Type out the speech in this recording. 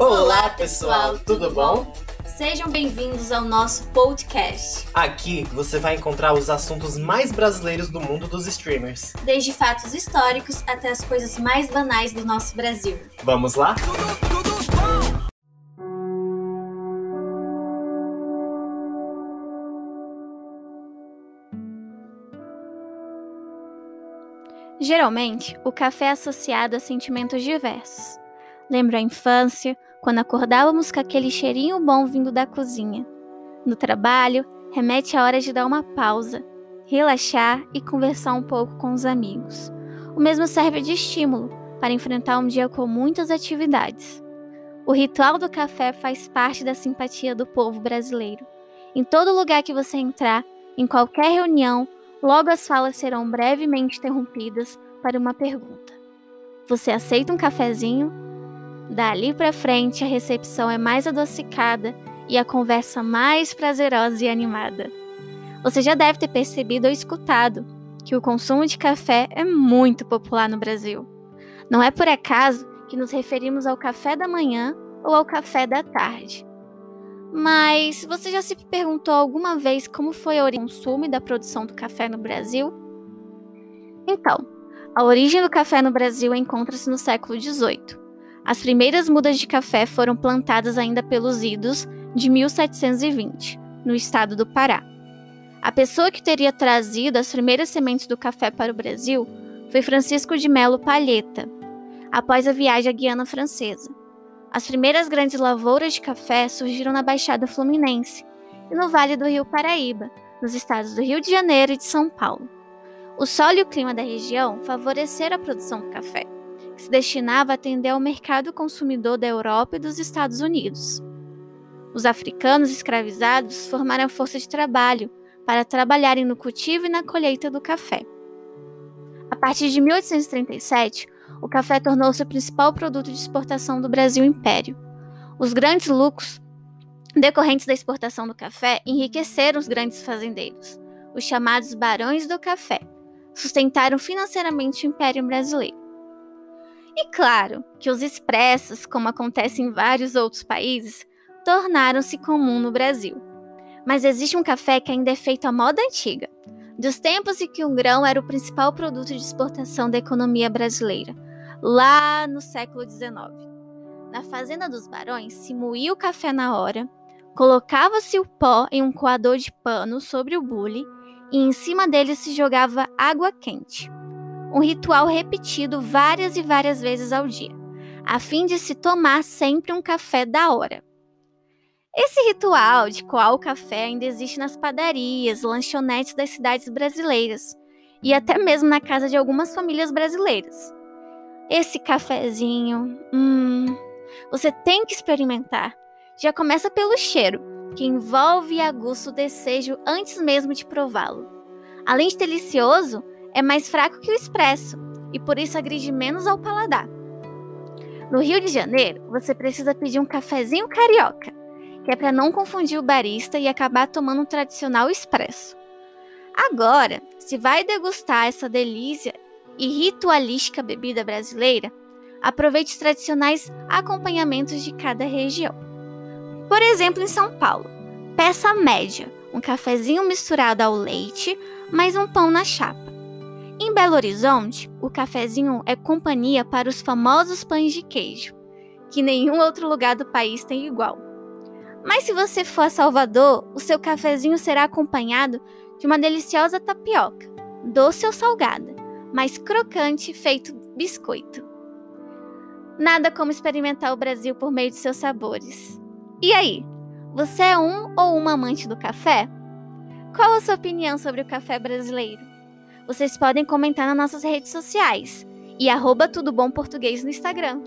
Olá, pessoal, tudo bom? Sejam bem-vindos ao nosso podcast. Aqui você vai encontrar os assuntos mais brasileiros do mundo dos streamers. Desde fatos históricos até as coisas mais banais do nosso Brasil. Vamos lá? Geralmente, o café é associado a sentimentos diversos. Lembro a infância, quando acordávamos com aquele cheirinho bom vindo da cozinha. No trabalho, remete a hora de dar uma pausa, relaxar e conversar um pouco com os amigos. O mesmo serve de estímulo para enfrentar um dia com muitas atividades. O ritual do café faz parte da simpatia do povo brasileiro. Em todo lugar que você entrar, em qualquer reunião, logo as falas serão brevemente interrompidas para uma pergunta. Você aceita um cafezinho? Dali para frente, a recepção é mais adocicada e a conversa mais prazerosa e animada. Você já deve ter percebido ou escutado que o consumo de café é muito popular no Brasil. Não é por acaso que nos referimos ao café da manhã ou ao café da tarde. Mas você já se perguntou alguma vez como foi a origem consumo e da produção do café no Brasil? Então, a origem do café no Brasil encontra-se no século XVIII. As primeiras mudas de café foram plantadas ainda pelos idos de 1720, no estado do Pará. A pessoa que teria trazido as primeiras sementes do café para o Brasil foi Francisco de Melo Palheta, após a viagem à Guiana Francesa. As primeiras grandes lavouras de café surgiram na Baixada Fluminense e no Vale do Rio Paraíba, nos estados do Rio de Janeiro e de São Paulo. O solo e o clima da região favoreceram a produção do café se destinava a atender ao mercado consumidor da Europa e dos Estados Unidos. Os africanos escravizados formaram força de trabalho para trabalharem no cultivo e na colheita do café. A partir de 1837, o café tornou-se o principal produto de exportação do Brasil Império. Os grandes lucros decorrentes da exportação do café enriqueceram os grandes fazendeiros, os chamados barões do café, sustentaram financeiramente o Império Brasileiro. E claro que os expressos, como acontece em vários outros países, tornaram-se comum no Brasil. Mas existe um café que ainda é feito à moda antiga, dos tempos em que o grão era o principal produto de exportação da economia brasileira, lá no século XIX. Na fazenda dos barões se moía o café na hora, colocava-se o pó em um coador de pano sobre o bule e em cima dele se jogava água quente um ritual repetido várias e várias vezes ao dia, a fim de se tomar sempre um café da hora. Esse ritual de coar o café ainda existe nas padarias, lanchonetes das cidades brasileiras e até mesmo na casa de algumas famílias brasileiras. Esse cafezinho, hum, você tem que experimentar. Já começa pelo cheiro, que envolve e aguça o desejo antes mesmo de prová-lo. Além de delicioso, é mais fraco que o expresso e por isso agride menos ao paladar. No Rio de Janeiro, você precisa pedir um cafezinho carioca, que é para não confundir o barista e acabar tomando um tradicional expresso. Agora, se vai degustar essa delícia e ritualística bebida brasileira, aproveite os tradicionais acompanhamentos de cada região. Por exemplo, em São Paulo, peça média, um cafezinho misturado ao leite, mais um pão na chapa. Em Belo Horizonte, o cafezinho é companhia para os famosos pães de queijo, que nenhum outro lugar do país tem igual. Mas se você for a Salvador, o seu cafezinho será acompanhado de uma deliciosa tapioca, doce ou salgada, mas crocante feito biscoito. Nada como experimentar o Brasil por meio de seus sabores. E aí, você é um ou uma amante do café? Qual a sua opinião sobre o café brasileiro? Vocês podem comentar nas nossas redes sociais e arroba Tudo Bom Português no Instagram.